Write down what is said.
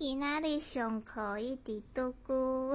今仔日上课一直拄久。